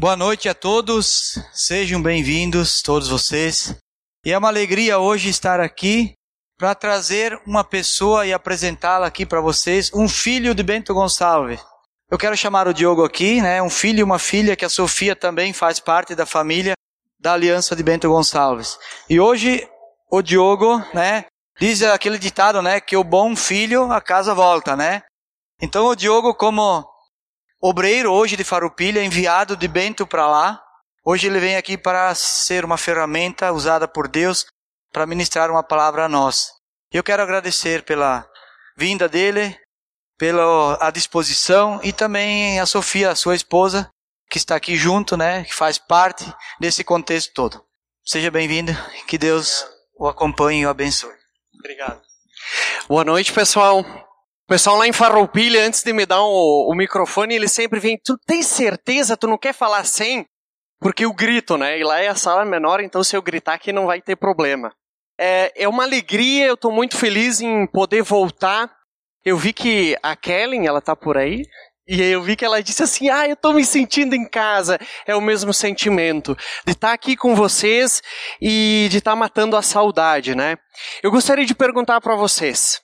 Boa noite a todos, sejam bem-vindos, todos vocês. E é uma alegria hoje estar aqui para trazer uma pessoa e apresentá-la aqui para vocês, um filho de Bento Gonçalves. Eu quero chamar o Diogo aqui, né? Um filho e uma filha que a Sofia também faz parte da família da Aliança de Bento Gonçalves. E hoje o Diogo, né? Diz aquele ditado, né? Que o bom filho a casa volta, né? Então o Diogo, como obreiro hoje de Farupilha, enviado de Bento para lá. Hoje ele vem aqui para ser uma ferramenta usada por Deus para ministrar uma palavra a nós. Eu quero agradecer pela vinda dele, pela a disposição e também a Sofia, sua esposa, que está aqui junto, né, que faz parte desse contexto todo. Seja bem-vindo, que Deus o acompanhe e o abençoe. Obrigado. Boa noite, pessoal pessoal lá em Farroupilha, antes de me dar o, o, microfone, ele sempre vem, tu tem certeza, tu não quer falar sem? Porque eu grito, né? E lá é a sala menor, então se eu gritar aqui não vai ter problema. É, é uma alegria, eu estou muito feliz em poder voltar. Eu vi que a Kellen, ela tá por aí, e eu vi que ela disse assim: Ah, eu estou me sentindo em casa. É o mesmo sentimento de estar tá aqui com vocês e de estar tá matando a saudade, né? Eu gostaria de perguntar para vocês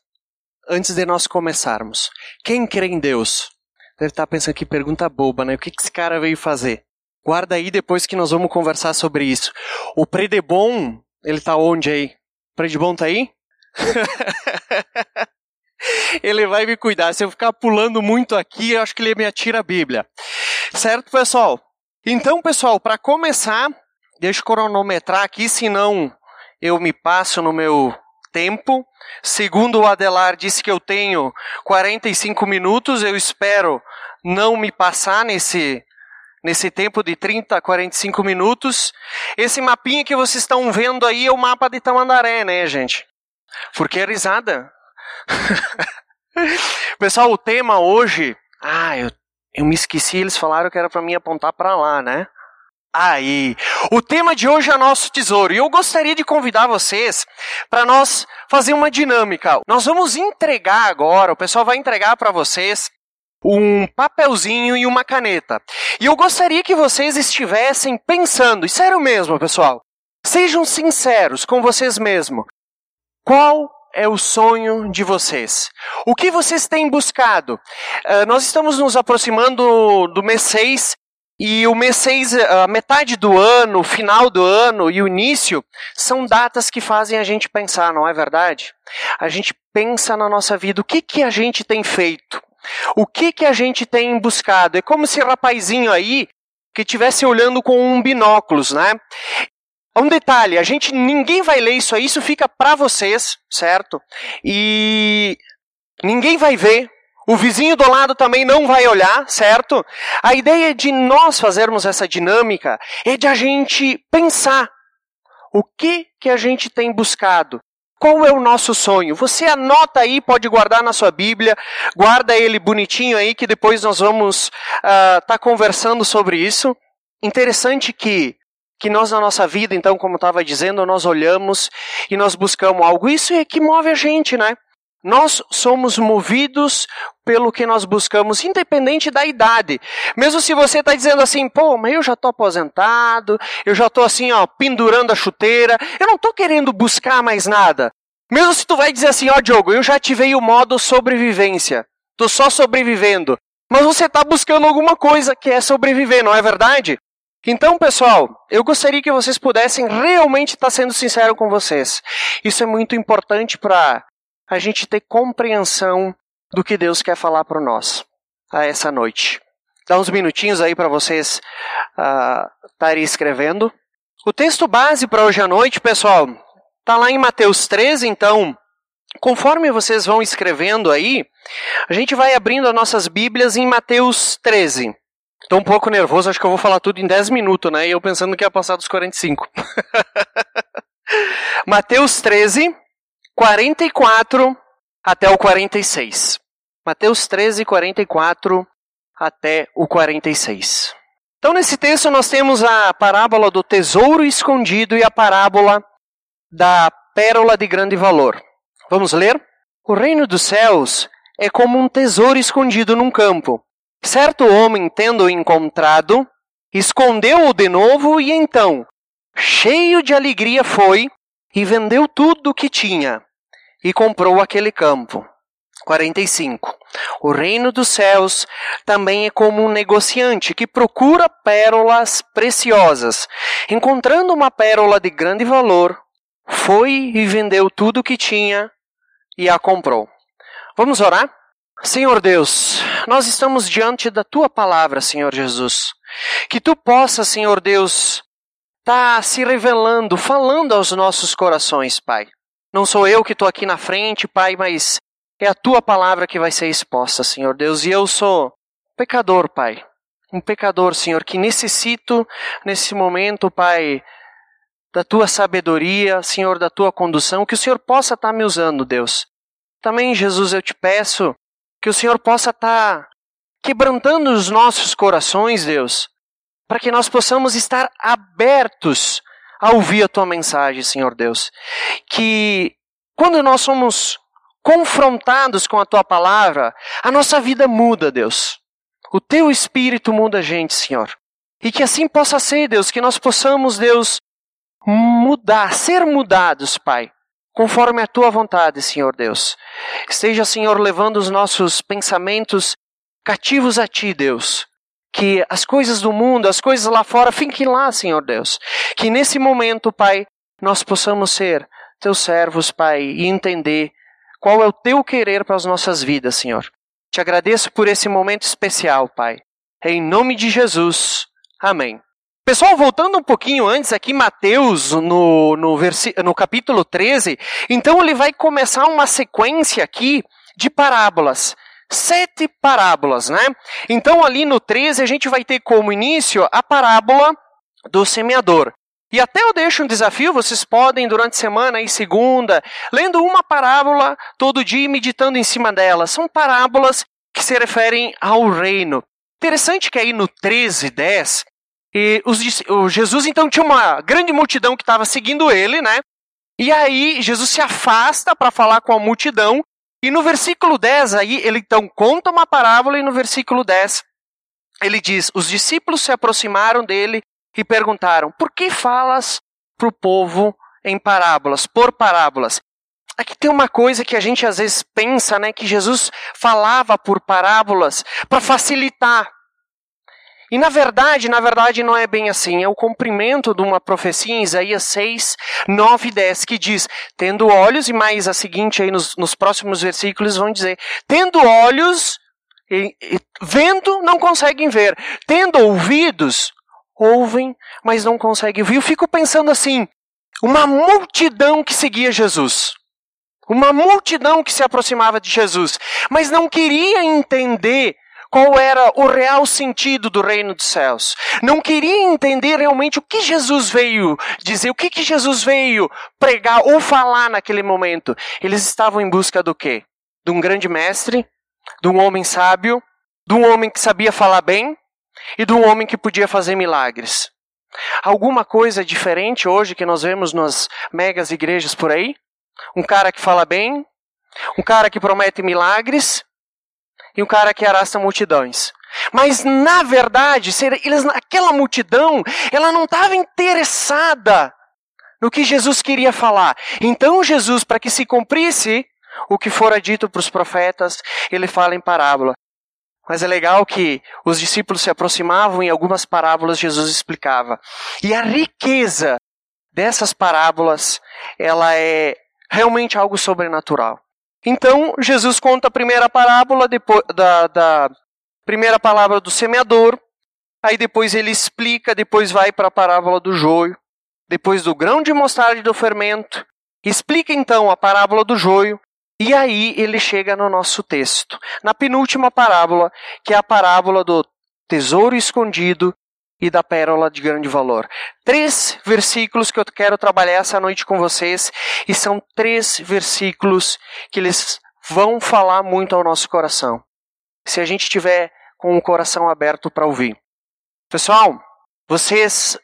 antes de nós começarmos. Quem crê em Deus? Deve estar pensando que pergunta boba, né? O que esse cara veio fazer? Guarda aí depois que nós vamos conversar sobre isso. O Predebon, ele tá onde aí? Predebon tá aí? ele vai me cuidar. Se eu ficar pulando muito aqui, eu acho que ele me atira a Bíblia. Certo, pessoal? Então, pessoal, para começar, deixa eu cronometrar aqui, senão eu me passo no meu tempo. Segundo o Adelar, disse que eu tenho 45 minutos. Eu espero não me passar nesse, nesse tempo de 30 a 45 minutos. Esse mapinha que vocês estão vendo aí é o mapa de Tamandaré, né, gente? Porque é risada. Pessoal, o tema hoje. Ah, eu, eu me esqueci, eles falaram que era para mim apontar para lá, né? Aí. O tema de hoje é nosso tesouro e eu gostaria de convidar vocês para nós fazer uma dinâmica. Nós vamos entregar agora, o pessoal vai entregar para vocês um papelzinho e uma caneta. E eu gostaria que vocês estivessem pensando, e sério mesmo, pessoal, sejam sinceros com vocês mesmos. Qual é o sonho de vocês? O que vocês têm buscado? Uh, nós estamos nos aproximando do mês 6 e o mês 6, a metade do ano, o final do ano e o início são datas que fazem a gente pensar, não é verdade? A gente pensa na nossa vida, o que, que a gente tem feito? O que, que a gente tem buscado? É como esse rapazinho aí que estivesse olhando com um binóculos, né? Um detalhe, a gente ninguém vai ler isso aí, isso fica para vocês, certo? E ninguém vai ver, o vizinho do lado também não vai olhar, certo? A ideia de nós fazermos essa dinâmica é de a gente pensar o que que a gente tem buscado. Qual é o nosso sonho? Você anota aí, pode guardar na sua Bíblia, guarda ele bonitinho aí, que depois nós vamos estar uh, tá conversando sobre isso. Interessante que que nós na nossa vida, então, como estava dizendo, nós olhamos e nós buscamos algo. Isso é que move a gente, né? Nós somos movidos pelo que nós buscamos, independente da idade. Mesmo se você está dizendo assim, pô, mas eu já estou aposentado, eu já estou assim, ó, pendurando a chuteira, eu não estou querendo buscar mais nada. Mesmo se tu vai dizer assim, ó, Diogo, eu já ativei o modo sobrevivência, estou só sobrevivendo. Mas você está buscando alguma coisa que é sobreviver, não é verdade? Então, pessoal, eu gostaria que vocês pudessem realmente estar sendo sincero com vocês. Isso é muito importante para a gente ter compreensão do que Deus quer falar para nós a essa noite. Dá uns minutinhos aí para vocês uh, estarem escrevendo. O texto base para hoje à noite, pessoal, está lá em Mateus 13, então, conforme vocês vão escrevendo aí, a gente vai abrindo as nossas Bíblias em Mateus 13. Estou um pouco nervoso, acho que eu vou falar tudo em 10 minutos, né? E eu pensando que ia passar dos 45. Mateus 13, 44 até o 46. Mateus 13, 44 até o 46. Então, nesse texto, nós temos a parábola do tesouro escondido e a parábola da pérola de grande valor. Vamos ler? O reino dos céus é como um tesouro escondido num campo. Certo homem, tendo encontrado, escondeu-o de novo e então, cheio de alegria, foi e vendeu tudo o que tinha e comprou aquele campo. 45. O reino dos céus também é como um negociante que procura pérolas preciosas. Encontrando uma pérola de grande valor, foi e vendeu tudo o que tinha e a comprou. Vamos orar? Senhor Deus, nós estamos diante da tua palavra, Senhor Jesus. Que tu possa, Senhor Deus, estar tá se revelando, falando aos nossos corações, Pai. Não sou eu que estou aqui na frente, Pai, mas é a tua palavra que vai ser exposta, Senhor Deus. E eu sou pecador, Pai. Um pecador, Senhor, que necessito nesse momento, Pai, da tua sabedoria, Senhor, da tua condução, que o Senhor possa estar tá me usando, Deus. Também, Jesus, eu te peço que o Senhor possa estar tá quebrantando os nossos corações, Deus, para que nós possamos estar abertos a ouvir a tua mensagem, Senhor Deus. Que quando nós somos confrontados com a tua palavra, a nossa vida muda, Deus. O teu espírito muda a gente, Senhor. E que assim possa ser, Deus, que nós possamos, Deus, mudar, ser mudados, Pai, conforme a tua vontade, Senhor Deus. Esteja, Senhor, levando os nossos pensamentos cativos a ti, Deus. Que as coisas do mundo, as coisas lá fora, fiquem lá, Senhor Deus. Que nesse momento, Pai, nós possamos ser teus servos, Pai, e entender qual é o teu querer para as nossas vidas, Senhor. Te agradeço por esse momento especial, Pai. Em nome de Jesus. Amém. Pessoal, voltando um pouquinho antes aqui, Mateus, no, no, no capítulo 13, então ele vai começar uma sequência aqui de parábolas. Sete parábolas, né? Então ali no 13 a gente vai ter como início a parábola do semeador. E até eu deixo um desafio, vocês podem durante semana e segunda, lendo uma parábola todo dia e meditando em cima dela. São parábolas que se referem ao reino. Interessante que aí no 13, 10, e os, o Jesus então tinha uma grande multidão que estava seguindo ele, né? E aí Jesus se afasta para falar com a multidão. E no versículo 10 aí ele então conta uma parábola e no versículo 10 ele diz: Os discípulos se aproximaram dele e perguntaram: Por que falas para o povo em parábolas, por parábolas? Aqui tem uma coisa que a gente às vezes pensa, né, que Jesus falava por parábolas para facilitar. E na verdade, na verdade não é bem assim. É o cumprimento de uma profecia em Isaías 6, 9 e 10, que diz, tendo olhos, e mais a seguinte aí nos, nos próximos versículos vão dizer, tendo olhos, e, e, vendo, não conseguem ver. Tendo ouvidos, ouvem, mas não conseguem ouvir. Eu fico pensando assim: uma multidão que seguia Jesus. Uma multidão que se aproximava de Jesus, mas não queria entender qual era o real sentido do reino dos céus. Não queria entender realmente o que Jesus veio dizer, o que, que Jesus veio pregar ou falar naquele momento. Eles estavam em busca do quê? De um grande mestre, de um homem sábio, de um homem que sabia falar bem, e de um homem que podia fazer milagres. Alguma coisa diferente hoje que nós vemos nas megas igrejas por aí? Um cara que fala bem, um cara que promete milagres e um cara que arrasta multidões. Mas na verdade, eles, aquela multidão, ela não estava interessada no que Jesus queria falar. Então Jesus, para que se cumprisse o que fora dito para os profetas, ele fala em parábola. Mas é legal que os discípulos se aproximavam e algumas parábolas Jesus explicava. E a riqueza dessas parábolas, ela é realmente algo sobrenatural. Então, Jesus conta a primeira parábola depois, da, da primeira palavra do semeador, aí depois ele explica, depois vai para a parábola do joio, depois do grão de mostarda e do fermento, explica então a parábola do joio, e aí ele chega no nosso texto, na penúltima parábola, que é a parábola do tesouro escondido e da pérola de grande valor. Três versículos que eu quero trabalhar essa noite com vocês, e são três versículos que eles vão falar muito ao nosso coração. Se a gente tiver com o coração aberto para ouvir. Pessoal, vocês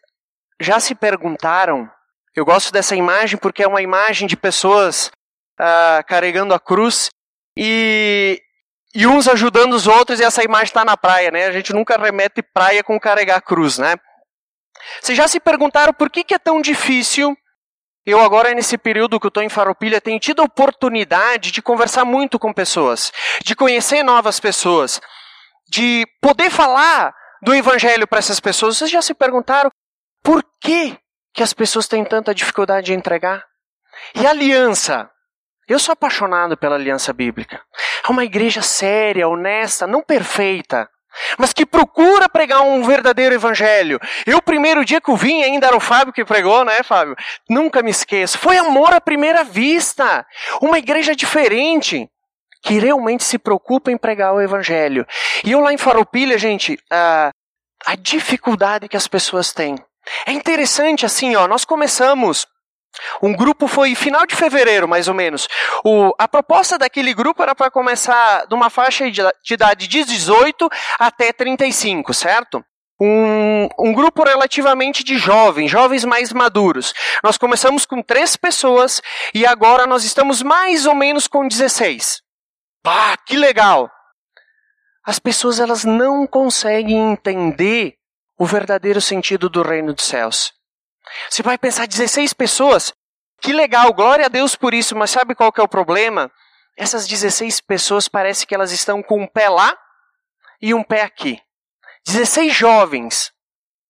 já se perguntaram? Eu gosto dessa imagem porque é uma imagem de pessoas uh, carregando a cruz. E e uns ajudando os outros, e essa imagem está na praia, né? A gente nunca remete praia com carregar cruz, né? Vocês já se perguntaram por que, que é tão difícil? Eu agora, nesse período que eu estou em Faropilha, tenho tido a oportunidade de conversar muito com pessoas, de conhecer novas pessoas, de poder falar do Evangelho para essas pessoas. Vocês já se perguntaram por que, que as pessoas têm tanta dificuldade de entregar? E aliança? Eu sou apaixonado pela aliança bíblica. É uma igreja séria, honesta, não perfeita, mas que procura pregar um verdadeiro evangelho. Eu, o primeiro dia que eu vim, ainda era o Fábio que pregou, né, Fábio? Nunca me esqueço. Foi amor à primeira vista. Uma igreja diferente, que realmente se preocupa em pregar o evangelho. E eu lá em Faropilha, gente, a, a dificuldade que as pessoas têm. É interessante, assim, ó, nós começamos um grupo foi final de fevereiro, mais ou menos. O, a proposta daquele grupo era para começar de uma faixa de, de idade de 18 até 35, certo? Um, um, grupo relativamente de jovens, jovens mais maduros. Nós começamos com três pessoas e agora nós estamos mais ou menos com 16. Pá, que legal! As pessoas elas não conseguem entender o verdadeiro sentido do reino dos céus. Você vai pensar 16 pessoas. Que legal, glória a Deus por isso, mas sabe qual que é o problema? Essas 16 pessoas parece que elas estão com um pé lá e um pé aqui. 16 jovens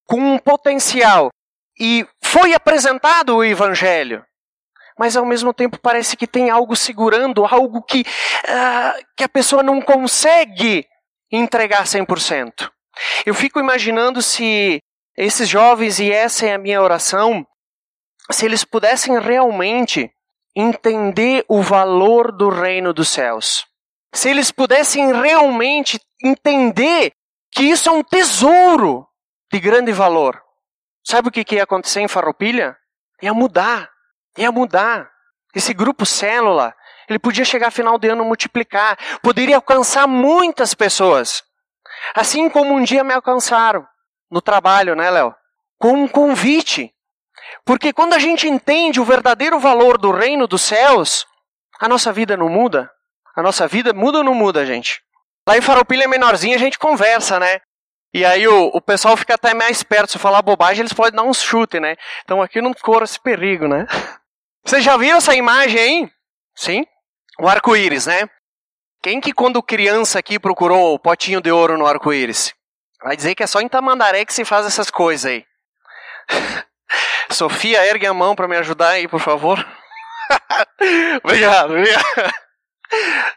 com um potencial e foi apresentado o evangelho. Mas ao mesmo tempo parece que tem algo segurando, algo que, uh, que a pessoa não consegue entregar 100%. Eu fico imaginando se esses jovens, e essa é a minha oração, se eles pudessem realmente entender o valor do reino dos céus, se eles pudessem realmente entender que isso é um tesouro de grande valor. Sabe o que ia acontecer em Farroupilha? Ia mudar, ia mudar. Esse grupo célula, ele podia chegar final de ano multiplicar, poderia alcançar muitas pessoas. Assim como um dia me alcançaram no trabalho, né, Léo? Com um convite. Porque quando a gente entende o verdadeiro valor do reino dos céus, a nossa vida não muda. A nossa vida muda ou não muda, gente? Lá em Faropilha menorzinha a gente conversa, né? E aí o, o pessoal fica até mais perto. Se falar bobagem, eles podem dar um chute, né? Então aqui não corre esse perigo, né? Vocês já viram essa imagem aí? Sim? O arco-íris, né? Quem que quando criança aqui procurou o potinho de ouro no arco-íris? Vai dizer que é só em Tamandaré que se faz essas coisas aí. Sofia, ergue a mão para me ajudar aí, por favor. obrigado, obrigado.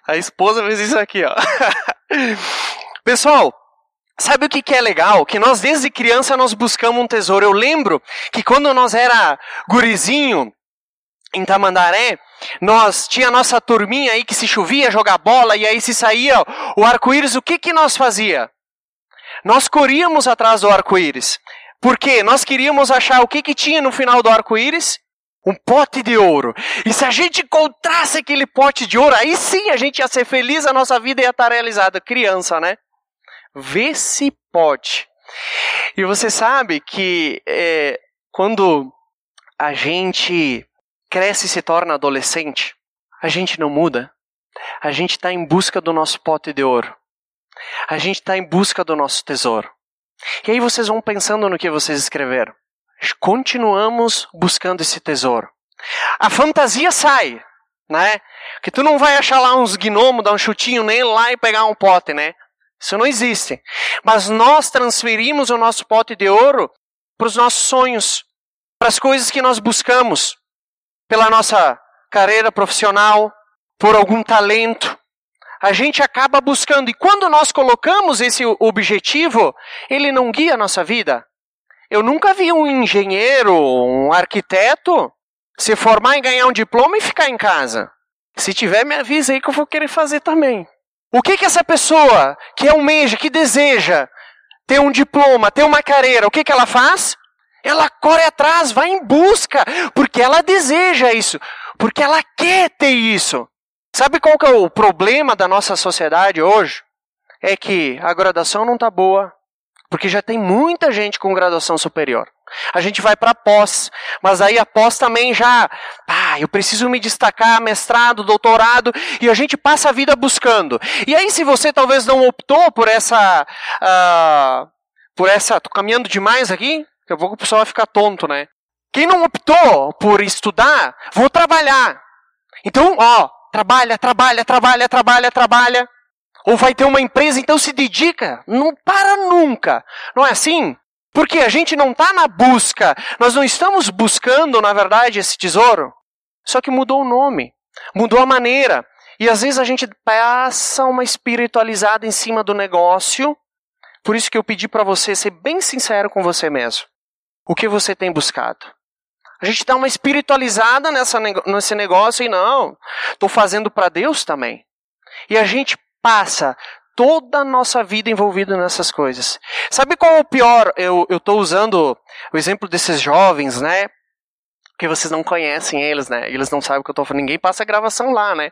A esposa fez isso aqui, ó. Pessoal, sabe o que, que é legal? Que nós desde criança nós buscamos um tesouro. Eu lembro que quando nós era gurizinho em Tamandaré, nós tinha a nossa turminha aí que se chovia jogar bola e aí se saía o arco-íris, o que que nós fazia? Nós corríamos atrás do arco-íris. Por quê? Nós queríamos achar o que, que tinha no final do arco-íris? Um pote de ouro. E se a gente encontrasse aquele pote de ouro, aí sim a gente ia ser feliz, a nossa vida ia estar realizada. Criança, né? Vê se pode. E você sabe que é, quando a gente cresce e se torna adolescente, a gente não muda. A gente está em busca do nosso pote de ouro. A gente está em busca do nosso tesouro. E aí vocês vão pensando no que vocês escreveram. Continuamos buscando esse tesouro. A fantasia sai, né? Que tu não vai achar lá uns gnomos, dar um chutinho nele lá e pegar um pote, né? Isso não existe. Mas nós transferimos o nosso pote de ouro para os nossos sonhos, para as coisas que nós buscamos, pela nossa carreira profissional, por algum talento, a gente acaba buscando. E quando nós colocamos esse objetivo, ele não guia a nossa vida. Eu nunca vi um engenheiro, um arquiteto, se formar e ganhar um diploma e ficar em casa. Se tiver, me avisa aí que eu vou querer fazer também. O que que essa pessoa que almeja, que deseja ter um diploma, ter uma carreira, o que que ela faz? Ela corre atrás, vai em busca, porque ela deseja isso, porque ela quer ter isso. Sabe qual que é o problema da nossa sociedade hoje? É que a graduação não está boa, porque já tem muita gente com graduação superior. A gente vai para pós, mas aí a pós também já, ah, eu preciso me destacar, mestrado, doutorado, e a gente passa a vida buscando. E aí se você talvez não optou por essa, uh, por essa, tô caminhando demais aqui, daqui a pouco o pessoal vai ficar tonto, né? Quem não optou por estudar, vou trabalhar. Então, ó, trabalha, trabalha, trabalha, trabalha, trabalha. Ou vai ter uma empresa, então se dedica. Não para nunca. Não é assim? Porque a gente não está na busca. Nós não estamos buscando, na verdade, esse tesouro. Só que mudou o nome. Mudou a maneira. E às vezes a gente passa uma espiritualizada em cima do negócio. Por isso que eu pedi para você ser bem sincero com você mesmo. O que você tem buscado? A gente dá uma espiritualizada nessa, nesse negócio e não, estou fazendo para Deus também. E a gente passa toda a nossa vida envolvida nessas coisas. Sabe qual é o pior? Eu estou usando o exemplo desses jovens, né? Porque vocês não conhecem eles, né? Eles não sabem o que eu estou falando. Ninguém passa a gravação lá, né?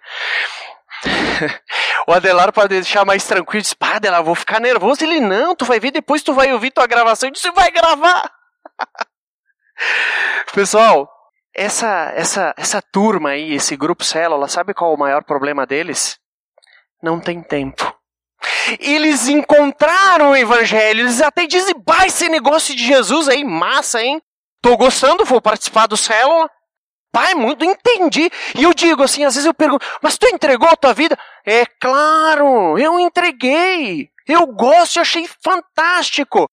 o Adelar pode deixar mais tranquilo. Diz, pá, Adelar, vou ficar nervoso. Ele, não, tu vai ver, depois tu vai ouvir tua gravação. Eu disse, vai gravar. Pessoal, essa, essa, essa turma aí, esse grupo célula, sabe qual é o maior problema deles? Não tem tempo. Eles encontraram o evangelho, eles até dizem, bah, esse negócio de Jesus aí, massa, hein? Tô gostando, vou participar do célula. Pai, muito entendi. E eu digo assim, às vezes eu pergunto, mas tu entregou a tua vida? É claro, eu entreguei. Eu gosto, eu achei fantástico.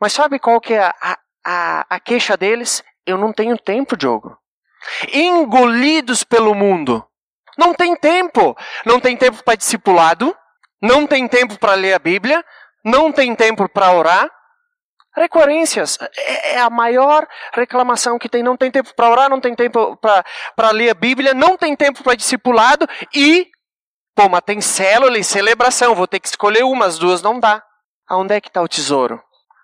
Mas sabe qual que é a, a, a queixa deles? Eu não tenho tempo, Diogo. Engolidos pelo mundo. Não tem tempo. Não tem tempo para discipulado. Não tem tempo para ler a Bíblia. Não tem tempo para orar. Recorrências é, é a maior reclamação que tem. Não tem tempo para orar, não tem tempo para ler a Bíblia, não tem tempo para discipulado e, pô, mas tem célula e celebração, vou ter que escolher uma, as duas não dá. Aonde é que está o tesouro?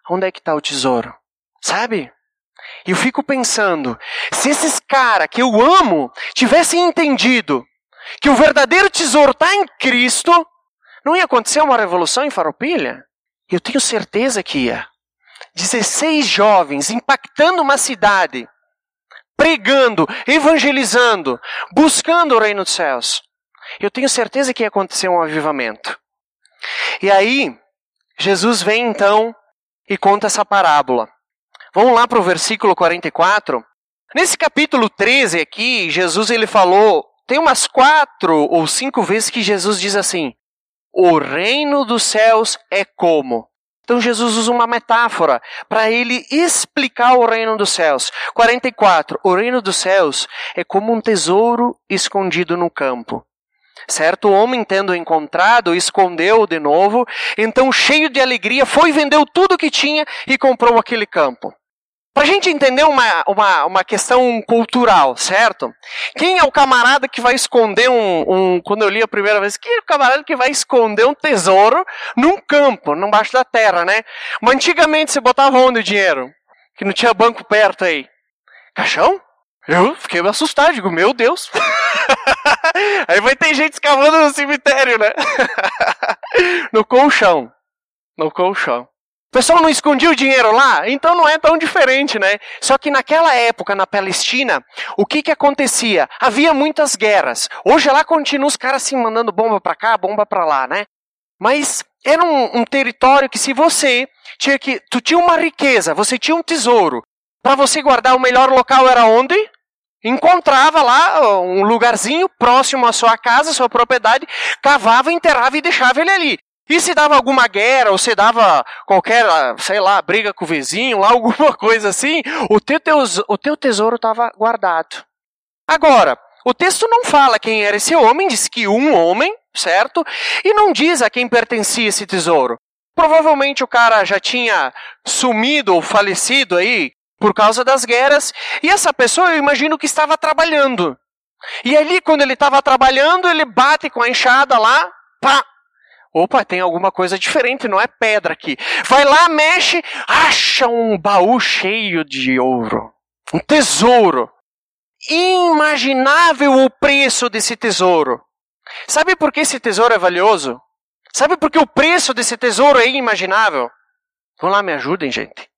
Onde é que está o tesouro? Sabe? Eu fico pensando, se esses caras que eu amo tivessem entendido que o verdadeiro tesouro está em Cristo, não ia acontecer uma revolução em Faropilha? Eu tenho certeza que ia. 16 jovens impactando uma cidade, pregando, evangelizando, buscando o reino dos céus. Eu tenho certeza que ia acontecer um avivamento. E aí, Jesus vem então e conta essa parábola. Vamos lá para o versículo 44. Nesse capítulo 13 aqui, Jesus ele falou, tem umas quatro ou cinco vezes que Jesus diz assim: o reino dos céus é como. Então Jesus usa uma metáfora para ele explicar o reino dos céus. 44. O reino dos céus é como um tesouro escondido no campo. Certo homem, tendo encontrado, escondeu de novo, então, cheio de alegria, foi, vendeu tudo que tinha e comprou aquele campo. Para a gente entender uma, uma, uma questão cultural, certo? Quem é o camarada que vai esconder um, um. Quando eu li a primeira vez, quem é o camarada que vai esconder um tesouro num campo, embaixo da terra, né? Mas antigamente você botava onde o dinheiro? Que não tinha banco perto aí. Caixão? Eu fiquei assustado, digo, meu Deus. aí vai ter gente escavando no cemitério, né? no colchão. No colchão. O pessoal não escondia o dinheiro lá? Então não é tão diferente, né? Só que naquela época, na Palestina, o que que acontecia? Havia muitas guerras. Hoje lá continua os caras assim mandando bomba para cá, bomba para lá, né? Mas era um, um, território que se você tinha que, tu tinha uma riqueza, você tinha um tesouro, para você guardar o melhor local era onde? Encontrava lá um lugarzinho próximo à sua casa, sua propriedade, cavava, enterrava e deixava ele ali. E se dava alguma guerra, ou se dava qualquer, sei lá, briga com o vizinho, lá, alguma coisa assim, o teu, o teu tesouro estava guardado. Agora, o texto não fala quem era esse homem, diz que um homem, certo? E não diz a quem pertencia esse tesouro. Provavelmente o cara já tinha sumido ou falecido aí por causa das guerras, e essa pessoa eu imagino que estava trabalhando. E ali, quando ele estava trabalhando, ele bate com a enxada lá, pá, Opa, tem alguma coisa diferente, não é pedra aqui. Vai lá, mexe, acha um baú cheio de ouro. Um tesouro. Imaginável o preço desse tesouro. Sabe por que esse tesouro é valioso? Sabe por que o preço desse tesouro é inimaginável? Vamos lá, me ajudem, gente.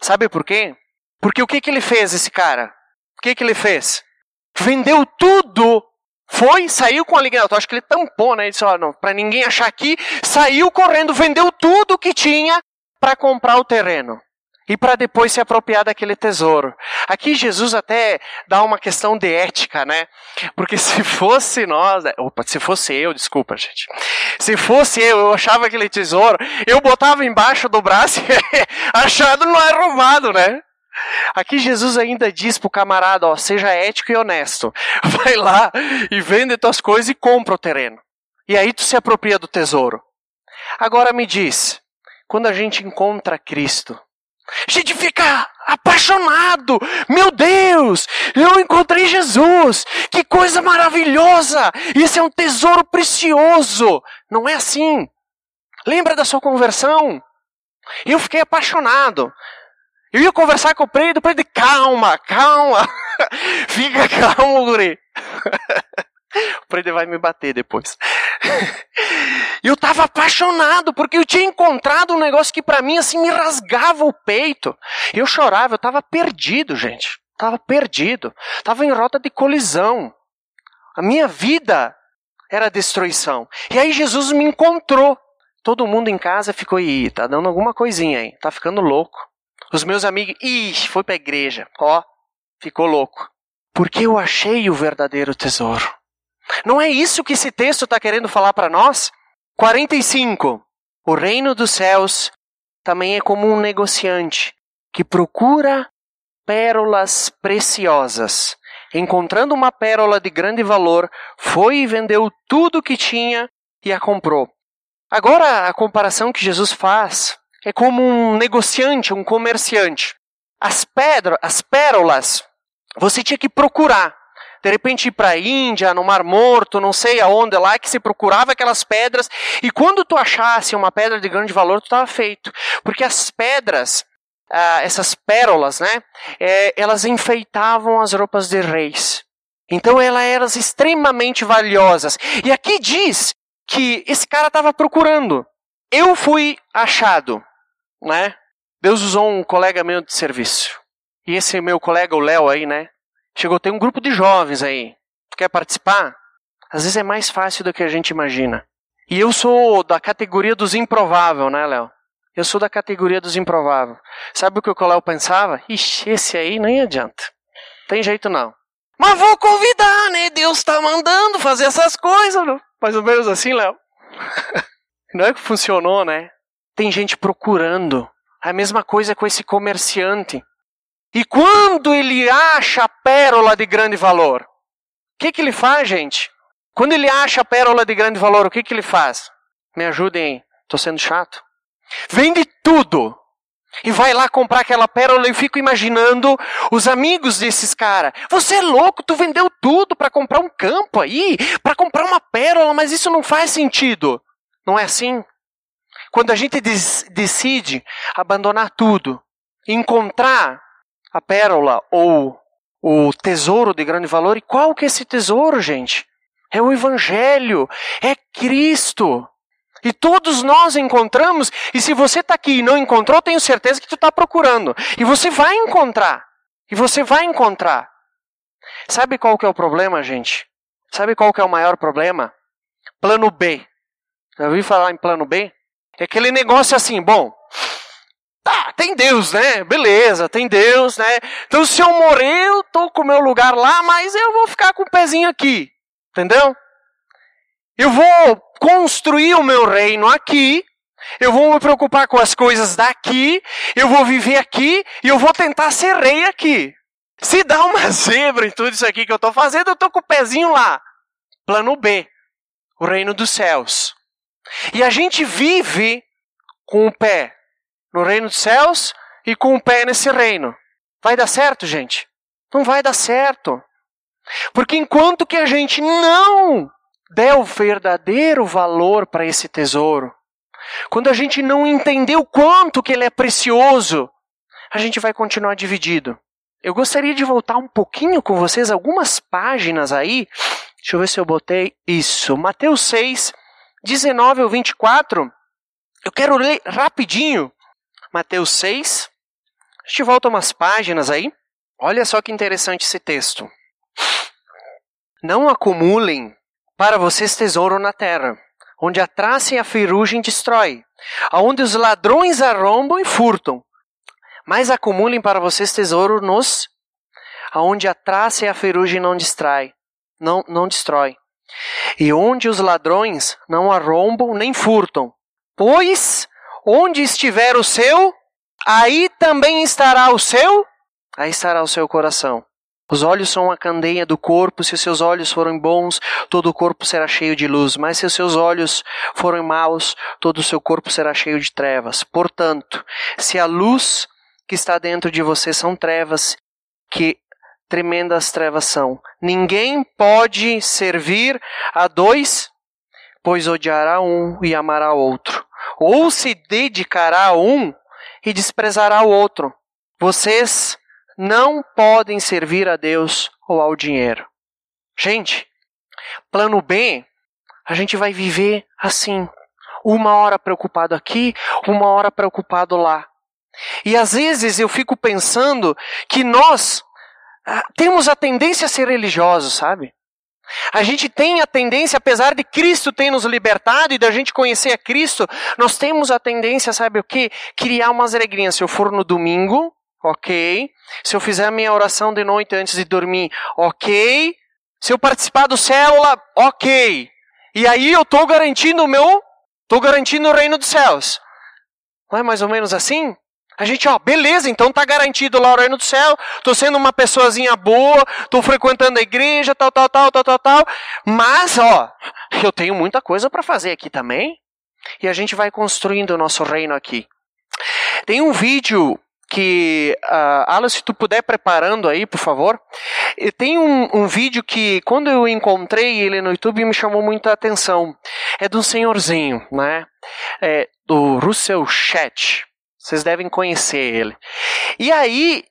Sabe por quê? Porque o que, que ele fez, esse cara? O que, que ele fez? Vendeu tudo foi, saiu com a ligação. Acho que ele tampou, né? Ele disse: Ó, não, para ninguém achar aqui. Saiu correndo, vendeu tudo que tinha para comprar o terreno e para depois se apropriar daquele tesouro. Aqui Jesus até dá uma questão de ética, né? Porque se fosse nós, né? opa, se fosse eu, desculpa, gente. Se fosse eu, eu achava aquele tesouro, eu botava embaixo do braço e achado não é roubado, né? Aqui Jesus ainda diz pro camarada, ó, seja ético e honesto. Vai lá e vende tuas coisas e compra o terreno. E aí tu se apropria do tesouro. Agora me diz, quando a gente encontra Cristo, a gente fica apaixonado. Meu Deus, eu encontrei Jesus. Que coisa maravilhosa! Isso é um tesouro precioso. Não é assim. Lembra da sua conversão? Eu fiquei apaixonado. Eu ia conversar com o Pedro, o Pedro, calma, calma. Fica calmo, guri. o Pedro vai me bater depois. eu estava apaixonado, porque eu tinha encontrado um negócio que para mim assim me rasgava o peito. Eu chorava, eu estava perdido, gente. Estava perdido. Estava em rota de colisão. A minha vida era destruição. E aí Jesus me encontrou. Todo mundo em casa ficou, ih, tá dando alguma coisinha aí, tá ficando louco. Os meus amigos, ixi, foi para a igreja. Ó, ficou louco. Porque eu achei o verdadeiro tesouro. Não é isso que esse texto está querendo falar para nós? 45. O reino dos céus também é como um negociante que procura pérolas preciosas. Encontrando uma pérola de grande valor, foi e vendeu tudo o que tinha e a comprou. Agora, a comparação que Jesus faz é como um negociante, um comerciante. As pedras, as pérolas, você tinha que procurar. De repente ir para a Índia, no Mar Morto, não sei aonde lá, que se procurava aquelas pedras. E quando tu achasse uma pedra de grande valor, tu estava feito. Porque as pedras, ah, essas pérolas, né, é, elas enfeitavam as roupas de reis. Então elas eram extremamente valiosas. E aqui diz que esse cara estava procurando. Eu fui achado né? Deus usou um colega meu de serviço. E esse meu colega, o Léo aí, né? Chegou, tem um grupo de jovens aí. Tu quer participar? Às vezes é mais fácil do que a gente imagina. E eu sou da categoria dos improvável, né, Léo? Eu sou da categoria dos improvável. Sabe o que o Léo pensava? Ixi, esse aí nem adianta. Tem jeito não. Mas vou convidar, né? Deus tá mandando fazer essas coisas. Mais ou menos assim, Léo. Não é que funcionou, né? Tem gente procurando. A mesma coisa com esse comerciante. E quando ele acha a pérola de grande valor, o que, que ele faz, gente? Quando ele acha a pérola de grande valor, o que, que ele faz? Me ajudem aí, estou sendo chato. Vende tudo e vai lá comprar aquela pérola. Eu fico imaginando os amigos desses caras. Você é louco, tu vendeu tudo para comprar um campo aí, para comprar uma pérola, mas isso não faz sentido. Não é assim? Quando a gente decide abandonar tudo, encontrar a pérola ou o tesouro de grande valor, e qual que é esse tesouro, gente? É o Evangelho, é Cristo. E todos nós encontramos, e se você está aqui e não encontrou, tenho certeza que tu está procurando. E você vai encontrar. E você vai encontrar. Sabe qual que é o problema, gente? Sabe qual que é o maior problema? Plano B. Já ouviu falar em plano B? É aquele negócio assim, bom, tá, tem Deus, né? Beleza, tem Deus, né? Então se eu morrer, eu tô com o meu lugar lá, mas eu vou ficar com o pezinho aqui. Entendeu? Eu vou construir o meu reino aqui, eu vou me preocupar com as coisas daqui, eu vou viver aqui e eu vou tentar ser rei aqui. Se dá uma zebra em tudo isso aqui que eu estou fazendo, eu estou com o pezinho lá. Plano B, o reino dos céus. E a gente vive com o pé no reino dos céus e com o pé nesse reino. Vai dar certo, gente? Não vai dar certo. Porque enquanto que a gente não der o verdadeiro valor para esse tesouro, quando a gente não entender o quanto que ele é precioso, a gente vai continuar dividido. Eu gostaria de voltar um pouquinho com vocês, algumas páginas aí. Deixa eu ver se eu botei isso. Mateus 6, 19 ao 24, eu quero ler rapidinho. Mateus 6. A gente volta umas páginas aí. Olha só que interessante esse texto. Não acumulem para vocês tesouro na terra, onde a traça e a ferrugem destrói, aonde os ladrões arrombam e furtam. Mas acumulem para vocês tesouro nos aonde a traça e a ferrugem não distrai, não não destrói. E onde os ladrões não arrombam nem furtam. Pois onde estiver o seu, aí também estará o seu, aí estará o seu coração. Os olhos são a candeia do corpo, se os seus olhos forem bons, todo o corpo será cheio de luz, mas se os seus olhos forem maus, todo o seu corpo será cheio de trevas. Portanto, se a luz que está dentro de você são trevas, que tremendas trevas são. Ninguém pode servir a dois, pois odiará um e amará outro. Ou se dedicará a um e desprezará o outro. Vocês não podem servir a Deus ou ao dinheiro. Gente, plano B, a gente vai viver assim. Uma hora preocupado aqui, uma hora preocupado lá. E às vezes eu fico pensando que nós temos a tendência a ser religiosos, sabe? A gente tem a tendência, apesar de Cristo ter nos libertado e da gente conhecer a Cristo, nós temos a tendência, sabe o que? Criar umas regrinhas. Se eu for no domingo, ok. Se eu fizer a minha oração de noite antes de dormir, ok. Se eu participar do célula, ok. E aí eu estou garantindo o meu, estou garantindo o reino dos céus. Não é mais ou menos assim? A gente, ó, beleza, então tá garantido lá o reino do céu, tô sendo uma pessoazinha boa, tô frequentando a igreja, tal, tal, tal, tal, tal, tal. Mas, ó, eu tenho muita coisa para fazer aqui também. E a gente vai construindo o nosso reino aqui. Tem um vídeo que, uh, Alan, se tu puder preparando aí, por favor. Tem um, um, vídeo que, quando eu encontrei ele no YouTube, me chamou muita atenção. É de um senhorzinho, né? É, do Russell Chat. Vocês devem conhecer ele. E aí,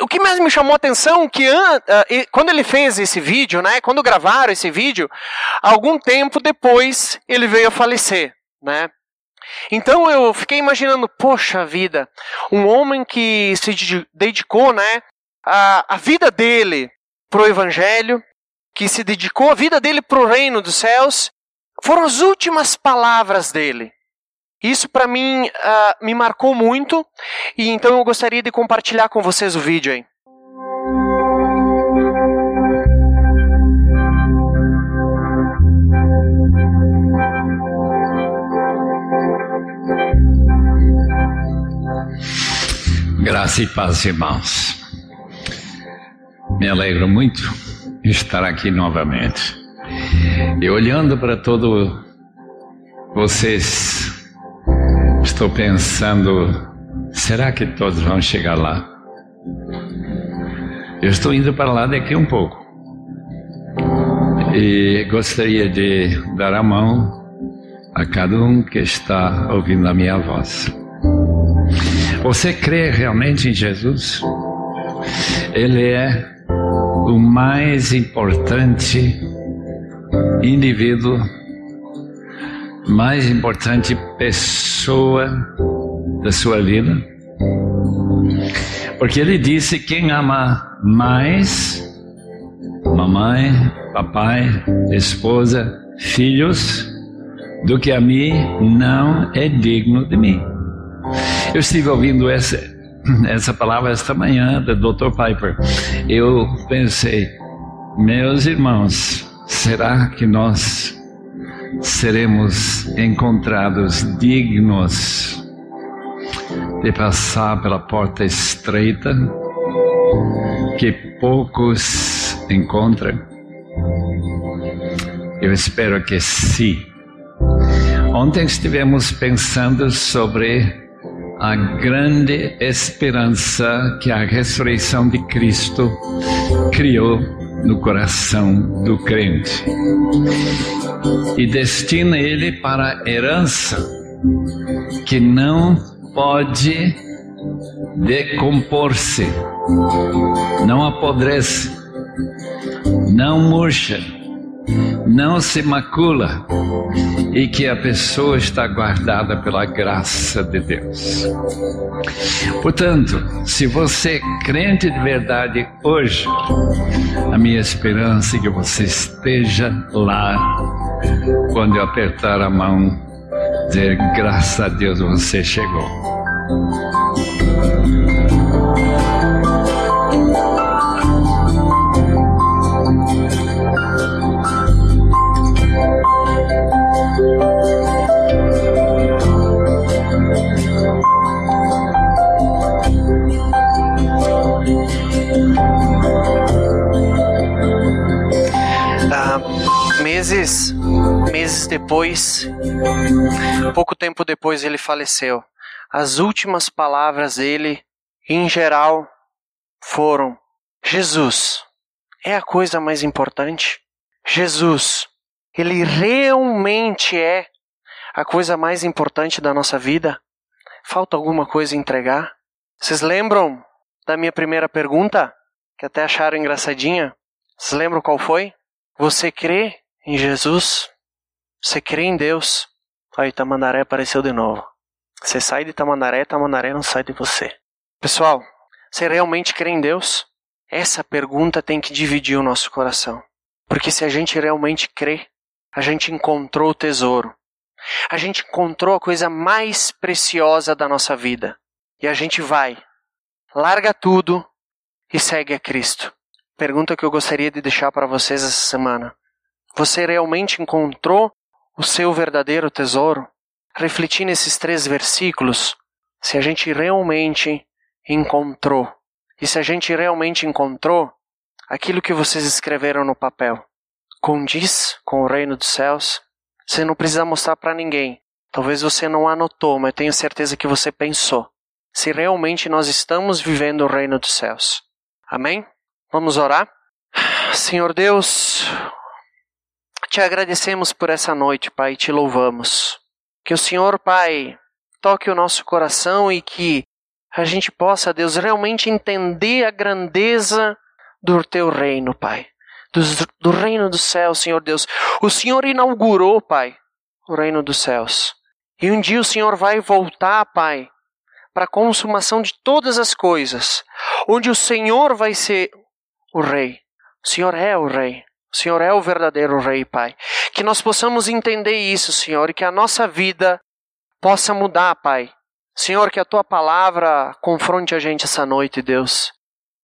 o que mais me chamou a atenção que uh, quando ele fez esse vídeo, né, quando gravaram esse vídeo, algum tempo depois ele veio a falecer, né? Então eu fiquei imaginando, poxa vida, um homem que se dedicou, né, a, a vida dele pro evangelho, que se dedicou a vida dele pro reino dos céus, foram as últimas palavras dele. Isso para mim uh, me marcou muito e então eu gostaria de compartilhar com vocês o vídeo aí. Graça e paz, irmãos. Me alegro muito de estar aqui novamente. E olhando para todos vocês Estou pensando, será que todos vão chegar lá? Eu estou indo para lá daqui um pouco. E gostaria de dar a mão a cada um que está ouvindo a minha voz. Você crê realmente em Jesus? Ele é o mais importante indivíduo mais importante pessoa da sua vida. Porque ele disse: quem ama mais mamãe, papai, esposa, filhos do que a mim não é digno de mim. Eu estive ouvindo essa, essa palavra esta manhã do Dr. Piper. Eu pensei, meus irmãos, será que nós seremos encontrados dignos de passar pela porta estreita que poucos encontram? Eu espero que sim. Ontem estivemos pensando sobre a grande esperança que a ressurreição de Cristo criou no coração do crente e destina ele para herança que não pode decompor-se, não apodrece, não murcha, não se macula e que a pessoa está guardada pela graça de Deus. Portanto, se você é crente de verdade hoje, a minha esperança é que você esteja lá quando eu apertar a mão, dizer graças a Deus você chegou. Depois, pouco tempo depois ele faleceu. As últimas palavras dele, em geral, foram: Jesus é a coisa mais importante. Jesus, ele realmente é a coisa mais importante da nossa vida. Falta alguma coisa entregar? Vocês lembram da minha primeira pergunta? Que até acharam engraçadinha? Vocês lembram qual foi? Você crê em Jesus, você crê em Deus, aí Tamandaré apareceu de novo. Você sai de Tamandaré, Tamandaré não sai de você. Pessoal, você realmente crê em Deus? Essa pergunta tem que dividir o nosso coração. Porque se a gente realmente crê, a gente encontrou o tesouro. A gente encontrou a coisa mais preciosa da nossa vida. E a gente vai, larga tudo e segue a Cristo. Pergunta que eu gostaria de deixar para vocês essa semana. Você realmente encontrou o seu verdadeiro tesouro? Refletir nesses três versículos, se a gente realmente encontrou. E se a gente realmente encontrou aquilo que vocês escreveram no papel, condiz com o reino dos céus, você não precisa mostrar para ninguém. Talvez você não anotou, mas tenho certeza que você pensou. Se realmente nós estamos vivendo o reino dos céus. Amém? Vamos orar? Senhor Deus, te agradecemos por essa noite, Pai, e te louvamos. Que o Senhor, Pai, toque o nosso coração e que a gente possa, Deus, realmente entender a grandeza do teu reino, Pai. Do, do reino dos céus, Senhor Deus. O Senhor inaugurou, Pai, o reino dos céus. E um dia o Senhor vai voltar, Pai, para a consumação de todas as coisas, onde o Senhor vai ser o Rei. O Senhor é o Rei. O Senhor é o verdadeiro Rei, Pai. Que nós possamos entender isso, Senhor, e que a nossa vida possa mudar, Pai. Senhor, que a tua palavra confronte a gente essa noite, Deus.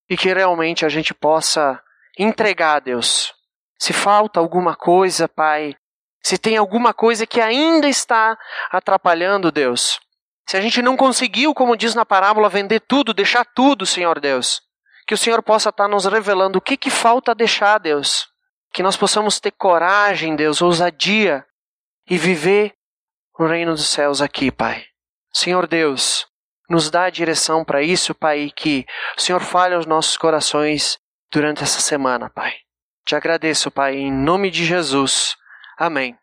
E que realmente a gente possa entregar, Deus. Se falta alguma coisa, Pai, se tem alguma coisa que ainda está atrapalhando, Deus. Se a gente não conseguiu, como diz na parábola, vender tudo, deixar tudo, Senhor Deus. Que o Senhor possa estar nos revelando o que, que falta deixar, Deus que nós possamos ter coragem, Deus, ousadia e viver o reino dos céus aqui, Pai. Senhor Deus, nos dá a direção para isso, Pai, que o Senhor fale aos nossos corações durante essa semana, Pai. Te agradeço, Pai, em nome de Jesus. Amém.